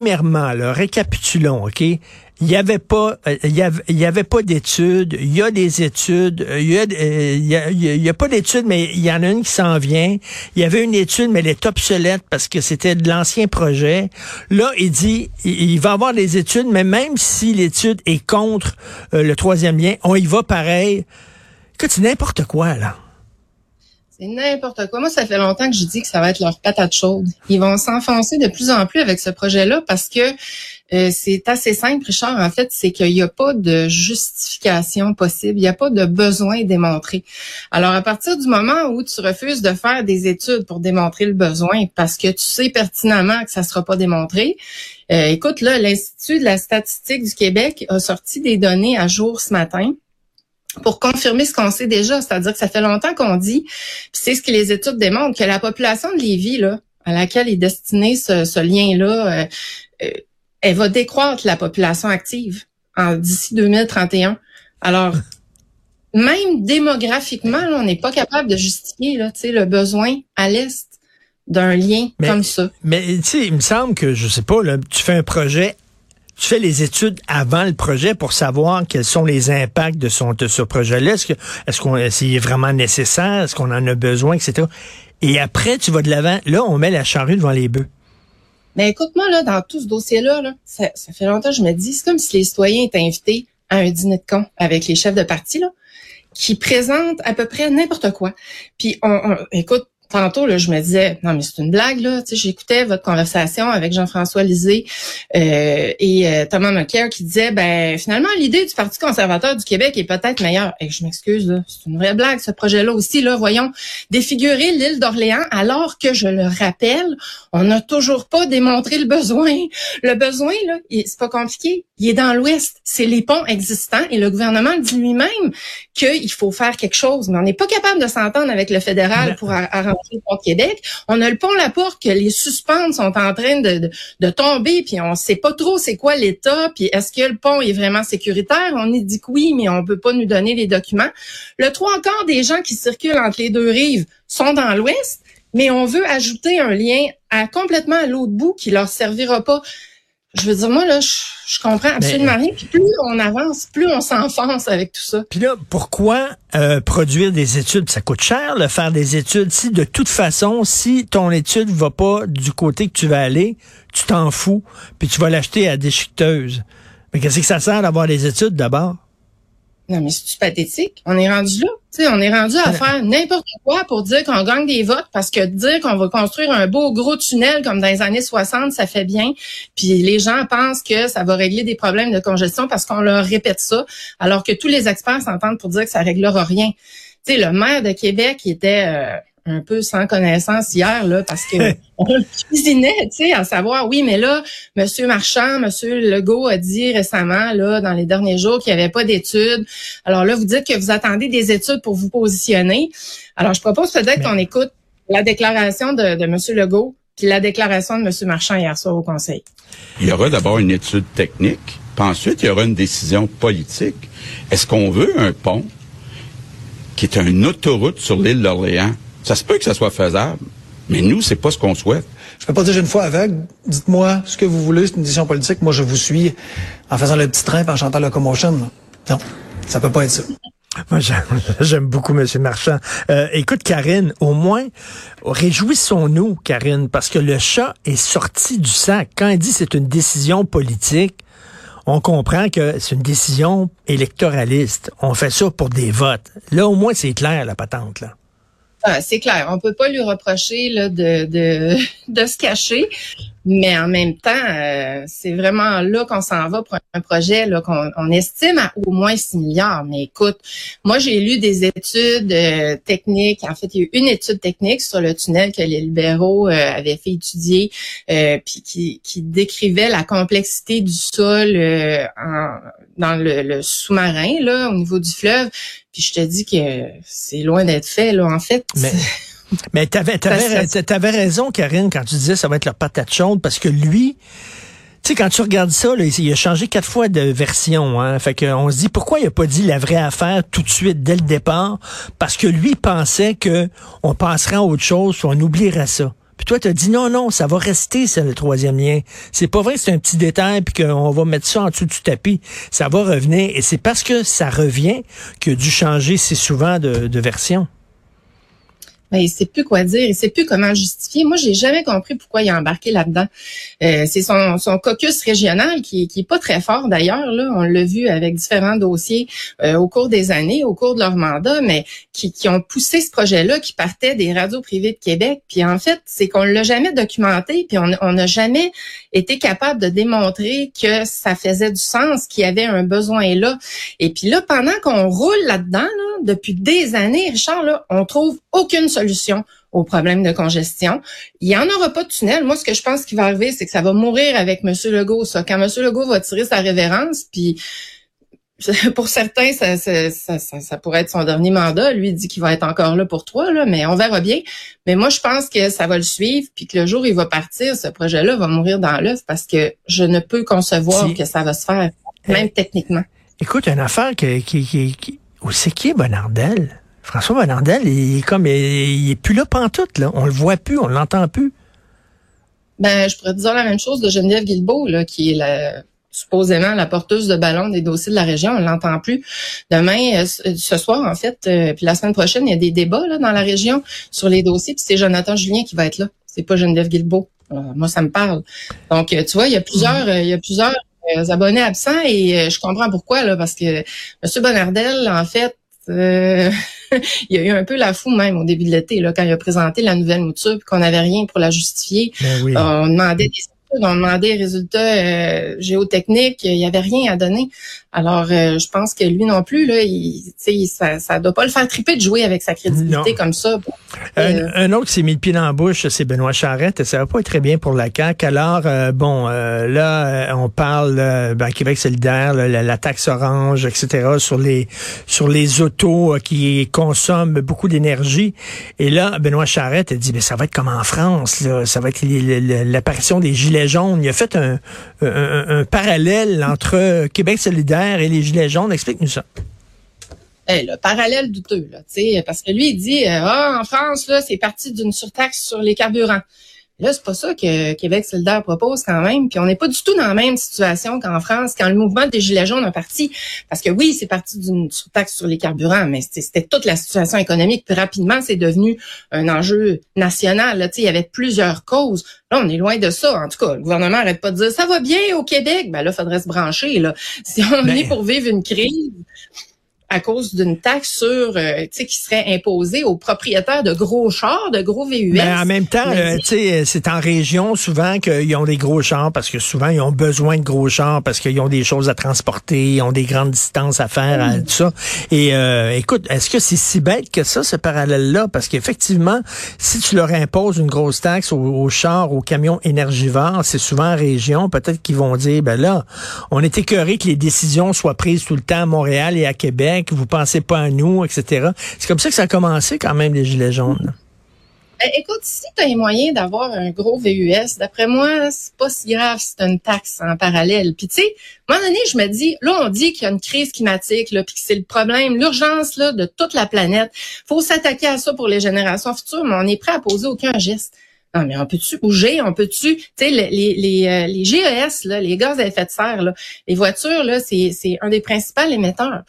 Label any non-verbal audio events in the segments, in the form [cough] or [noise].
Premièrement, là, récapitulons, OK? Il n'y avait pas, euh, il y avait, pas d'études. Il y a des études. Il y a, pas d'études, mais il y en a une qui s'en vient. Il y avait une étude, mais elle est obsolète parce que c'était de l'ancien projet. Là, il dit, il, va avoir des études, mais même si l'étude est contre euh, le troisième lien, on y va pareil. C'est n'importe quoi, là. C'est n'importe quoi. Moi, ça fait longtemps que je dis que ça va être leur patate chaude. Ils vont s'enfoncer de plus en plus avec ce projet-là parce que euh, c'est assez simple, Richard. En fait, c'est qu'il n'y a pas de justification possible. Il n'y a pas de besoin démontré. Alors, à partir du moment où tu refuses de faire des études pour démontrer le besoin parce que tu sais pertinemment que ça ne sera pas démontré, euh, écoute, là, l'Institut de la statistique du Québec a sorti des données à jour ce matin pour confirmer ce qu'on sait déjà, c'est-à-dire que ça fait longtemps qu'on dit, puis c'est ce que les études démontrent, que la population de Lévis, là, à laquelle est destiné ce, ce lien-là, euh, euh, elle va décroître la population active en d'ici 2031. Alors, [laughs] même démographiquement, là, on n'est pas capable de justifier là, tu sais, le besoin à l'est d'un lien Mais- comme ça. Mais tu sais, il me semble que, je sais pas, là, tu fais un projet, tu fais les études avant le projet pour savoir quels sont les impacts de, son, ce projet-là? Est-ce est-ce qu'on est est vraiment nécessaire? Est-ce qu'on en a besoin, etc. Et après, tu vas de l'avant. Là, on met la charrue devant les bœufs. Mais écoute-moi, là, dans tout ce dossier-là, là, ça, fait longtemps que je me dis, c'est comme si les citoyens étaient invités à un dîner de con avec les chefs de parti, là, qui présentent à peu près n'importe quoi. Puis, on- écoute, tantôt, là, je me disais, non, mais c'est une blague, là. Tu sais, j'écoutais votre conversation avec Jean-François Lisée euh, et euh, Thomas Mulcair qui disait, ben, finalement, l'idée du Parti conservateur du Québec est peut-être meilleure. Et je m'excuse, là, c'est une vraie blague, ce projet-là aussi, là. Voyons, défigurer l'île d'Orléans, alors que, je le rappelle, on n'a toujours pas démontré le besoin. Le besoin, là, c'est pas compliqué. Il est dans l'Ouest. C'est les ponts existants et le gouvernement dit lui-même qu'il faut faire quelque chose. Mais on n'est pas capable de s'entendre avec le fédéral pour ar- arranger On a le pont La Porte que les suspentes sont en train de, tomber, puis on sait pas trop c'est quoi l'état, puis est-ce que le pont est vraiment sécuritaire? On y dit que oui, mais on peut pas nous donner les documents. Le trois quarts des gens qui circulent entre les deux rives sont dans l'Ouest mais on veut ajouter un lien à complètement à l'autre bout qui leur servira pas. Je veux dire, moi, là, je, je comprends absolument rien. Puis plus on avance, plus on s'enfonce avec tout ça. Puis là, pourquoi euh, produire des études? Ça coûte cher, le faire des études. Si de toute façon, si ton étude va pas du côté que tu vas aller, tu t'en fous, puis tu vas l'acheter à déchiqueteuse. Mais qu'est-ce que ça sert d'avoir des études d'abord? Non, mais c'est pathétique? On est rendu là. Tu sais, on est rendu à faire n'importe quoi pour dire qu'on gagne des votes parce que dire qu'on va construire un beau gros tunnel comme dans les années 60, ça fait bien. Puis les gens pensent que ça va régler des problèmes de congestion parce qu'on leur répète ça, alors que tous les experts s'entendent pour dire que ça réglera rien. Tu sais, le maire de Québec il était euh, un peu sans connaissance hier là parce que [laughs] on le cuisinait, tu sais, à savoir oui, mais là, Monsieur Marchand, Monsieur Legault a dit récemment là dans les derniers jours qu'il n'y avait pas d'études. Alors là, vous dites que vous attendez des études pour vous positionner. Alors je propose peut-être Mais- qu'on écoute la déclaration de, de Monsieur Legault puis la déclaration de Monsieur Marchand hier soir au Conseil. Il y aura d'abord une étude technique, puis ensuite il y aura une décision politique. Est-ce qu'on veut un pont qui est une autoroute sur l'île d'Orléans? Ça se peut que ça soit faisable, mais nous, c'est pas ce qu'on souhaite. Je peux pas dire j'ai une foi aveugle. Dites-moi ce que vous voulez, c'est une décision politique. Moi, je vous suis en faisant le petit train et en chantant Locomotion. Non, ça peut pas être ça. Moi, [laughs] j'aime beaucoup M. Marchand. Euh, écoute, Karine, au moins, réjouissons-nous, Karine, parce que le chat est sorti du sac. Quand il dit c'est une décision politique, on comprend que c'est une décision électoraliste. On fait ça pour des votes. Là, au moins, c'est clair, la patente, là. Ah, c'est clair, on peut pas lui reprocher là, de, de, [laughs] de se cacher. Mais en même temps, euh, c'est vraiment là qu'on s'en va pour un projet là qu'on on estime à au moins 6 milliards. Mais écoute, moi j'ai lu des études euh, techniques. En fait, il y a eu une étude technique sur le tunnel que les libéraux euh, avaient fait étudier, puis qui, qui décrivait la complexité du sol en, dans le, le sous-marin là au niveau du fleuve. Puis je te dis que c'est loin d'être fait là en fait. Mais... [laughs] Mais tu avais, avais, raison, Karine, quand tu disais ça va être leur patate chaude, parce que lui, tu sais, quand tu regardes ça, là, il a changé quatre fois de version. Hein, fait qu'on se dit, pourquoi il a pas dit la vraie affaire tout de suite, dès le départ? Parce que lui pensait que on passerait à autre chose, on oublierait ça. Puis toi, tu as dit non, non, ça va rester, c'est le troisième lien. C'est pas vrai c'est un petit détail puis qu'on va mettre ça en dessous du tapis. Ça va revenir. Et c'est parce que ça revient qu'il a dû changer si souvent de, de version ben, il sait plus quoi dire, il sait plus comment justifier. Moi, j'ai jamais compris pourquoi il a embarqué là-dedans. Euh, c'est son, caucus régional qui, qui est pas très fort d'ailleurs. Là, on l'a vu avec différents dossiers euh, au cours des années, au cours de leur mandat, mais qui, qui ont poussé ce projet-là, qui partait des radios privées de Québec. Puis en fait, c'est qu'on l'a jamais documenté, puis on n'a jamais été capable de démontrer que ça faisait du sens, qu'il y avait un besoin là. Et puis là, pendant qu'on roule là-dedans, là, depuis des années, Richard, là, on trouve aucune solution au problème de congestion. Il n'y en aura pas de tunnel. Moi, ce que je pense qui va arriver, c'est que ça va mourir avec M. Legault, ça. Quand M. Legault va tirer sa révérence, puis [laughs] pour certains, ça, ça, ça, ça, pourrait être son dernier mandat. Lui dit qu'il va être encore là pour toi, là, mais on verra bien. Mais moi, je pense que ça va le suivre, puis que le jour où il va partir, ce projet-là va mourir dans l'œuf parce que je ne peux concevoir que ça va se faire, même eh, techniquement. Écoute, une affaire qui, qui, qui, où c'est qui est Bonardel? François Bonardel, il est comme, il, est plus là pantoute, là. On le voit plus, on l'entend plus. Ben, je pourrais te dire la même chose de Geneviève Guilbeault, là, qui est la, supposément la porteuse de ballon des dossiers de la région. On l'entend plus. Demain, euh, euh, ce soir, en fait, euh, puis la semaine prochaine, il y a des débats là, dans la région sur les dossiers, puis c'est Jonathan Julien qui va être là. C'est pas Geneviève Guilbeault. moi, ça me parle. Donc, tu vois, il y a plusieurs, il y a plusieurs abonnés absents et euh, je comprends pourquoi là parce que M. Bonardel en fait euh, [laughs] il y a eu un peu la fou même au début de l'été là quand il a présenté la nouvelle mouture qu'on n'avait rien pour la justifier. Ben on demandait des on demandait des résultats euh, géotechniques, il n'y avait rien à donner. Alors, euh, je pense que lui non plus, là, il, ça ne doit pas le faire triper de jouer avec sa crédibilité comme ça. Euh, un, autre qui s'est mis le pied dans la bouche, c'est Benoît Charette. Ça va pas être très bien pour la CAQ. Alors, bon, là, on parle ben, Québec solidaire, la, taxe orange, etc., sur les sur les autos qui consomment beaucoup d'énergie. Et là, Benoît Charette a dit, mais ça va être comme en France, là. ça va être l'apparition des gilets jaunes. Il a fait un, parallèle entre Québec solidaire et les Gilets jaunes. Explique-nous ça. Eh, le parallèle douteux, là, parce que lui, il dit, euh, ah, en France, c'est parti d'une surtaxe sur les carburants. Là, c'est pas ça que Québec solidaire propose quand même. Puis on n'est pas du tout dans la même situation qu'en France quand le mouvement des Gilets jaunes a parti. Parce que oui, c'est parti d'une taxe sur les carburants, mais c'était toute la situation économique. Puis rapidement, c'est devenu un enjeu national. Là, il y avait plusieurs causes. Là, on est loin de ça. En tout cas, le gouvernement arrête pas de dire ça va bien au Québec. Ben là, faudrait se brancher. Là. [laughs] Si on ben, est pour vivre une crise, à cause d'une taxe sur, euh, tu sais, qui serait imposée aux propriétaires de gros chars, de gros VUS. Mais en même temps, euh, tu sais, c'est en région souvent qu'ils ont des gros chars parce que souvent ils ont besoin de gros chars parce qu'ils ont des choses à transporter, ils ont des grandes distances à faire, à, tout ça. Et euh, écoute, est-ce que c'est si bête que ça, ce parallèle-là? Parce qu'effectivement, si tu leur imposes une grosse taxe aux, chars, aux camions énergivores, c'est souvent en région, peut-être qu'ils vont dire, ben là, on est écœuré que les décisions soient prises tout le temps à Montréal et à Québec que vous pensez pas à nous, etc. C'est comme ça que ça a commencé quand même, les Gilets jaunes. Ben, écoute, si tu as les moyens d'avoir un gros VUS, d'après moi, c'est pas si grave si tu une taxe en parallèle. Puis tu sais, à un moment donné, je me dis, là, on dit qu'il y a une crise climatique, là, puis que c'est le problème, l'urgence là de toute la planète. faut s'attaquer à ça pour les générations futures, mais on est prêt à poser aucun geste. Non, mais on peut-tu bouger? On peut-tu, tu sais, les, les, euh, les GES, là, les gaz à effet de serre, là, les voitures, là, c'est un des principaux émetteurs.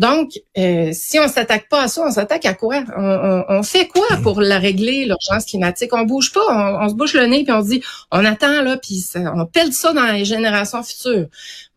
Donc, euh, si on s'attaque pas à ça, on s'attaque à quoi? On, fait quoi pour la régler, l'urgence climatique? On bouge pas, on, se bouche le nez, puis on se dit, on attend, là, puis on pèle ça dans les générations futures.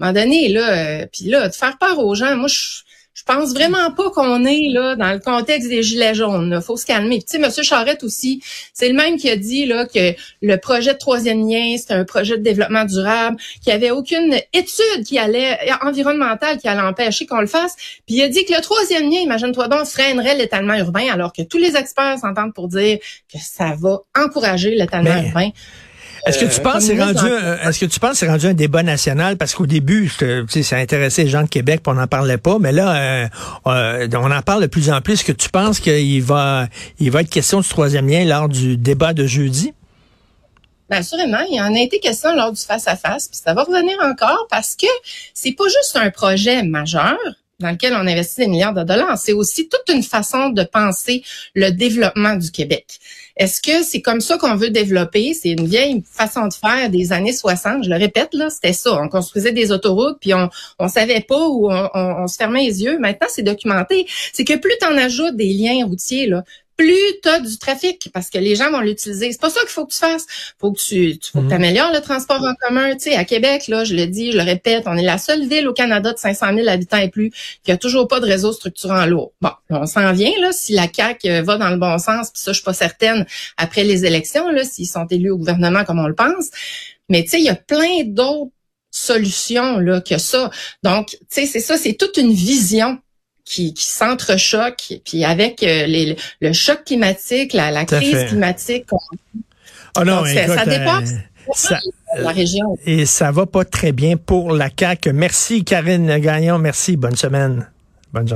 À un moment donné, là, euh, là, de faire peur aux gens, moi, je je pense vraiment pas qu'on est là dans le contexte des gilets jaunes. Il faut se calmer. tu sais, Monsieur Charette aussi, c'est le même qui a dit là que le projet de troisième lien, c'était un projet de développement durable, qu'il n'y avait aucune étude qui allait environnementale qui allait empêcher qu'on le fasse. Puis il a dit que le troisième lien, imagine-toi donc, freinerait l'étalement urbain, alors que tous les experts s'entendent pour dire que ça va encourager l'étalement urbain. Est-ce que tu euh, penses c'est rendu est-ce que tu penses c'est rendu un débat national? Parce qu'au début tu sais ça intéressait les gens de Québec puis on n'en parlait pas. Mais là euh, euh, on en parle de plus en plus. Est-ce que tu penses qu'il va il va être question du troisième lien lors du débat de jeudi? Bien, assurément, il en a été question lors du face-à-face, puis ça va revenir encore parce que c'est pas juste un projet majeur, dans lequel on investit des milliards de dollars. C'est aussi toute une façon de penser le développement du Québec. Est-ce que c'est comme ça qu'on veut développer? C'est une vieille façon de faire des années 60. Je le répète, là, c'était ça. On construisait des autoroutes, puis on, on savait pas où on, se fermait les yeux. Maintenant, c'est documenté. C'est que plus tu en ajoutes des liens routiers, là, plus tu as du trafic parce que les gens vont l'utiliser. C'est pas ça qu'il faut que tu fasses. Faut que tu, tu faut que mhm. améliores le transport en commun. Tu sais, à Québec, là, je le dis, je le répète, on est la seule ville au Canada de 500 000 habitants et plus qui a toujours pas de réseau structurant lourd. Bon, on s'en vient là si la CAQ euh, va dans le bon sens. Puis ça, je suis pas certaine après les élections là, s'ils sont élus au gouvernement comme on le pense. Mais tu sais, il y a plein d'autres solutions là que ça. Donc, tu sais, c'est ça, c'est toute une vision qui, qui s'entrechoquent, puis avec euh, les, le choc climatique, la, la crise climatique. Oh non, écoute, ça, dépasse euh, la région. Et ça va pas très bien pour la CAQ. Merci Karine Gagnon, merci, bonne semaine. Bonne journée.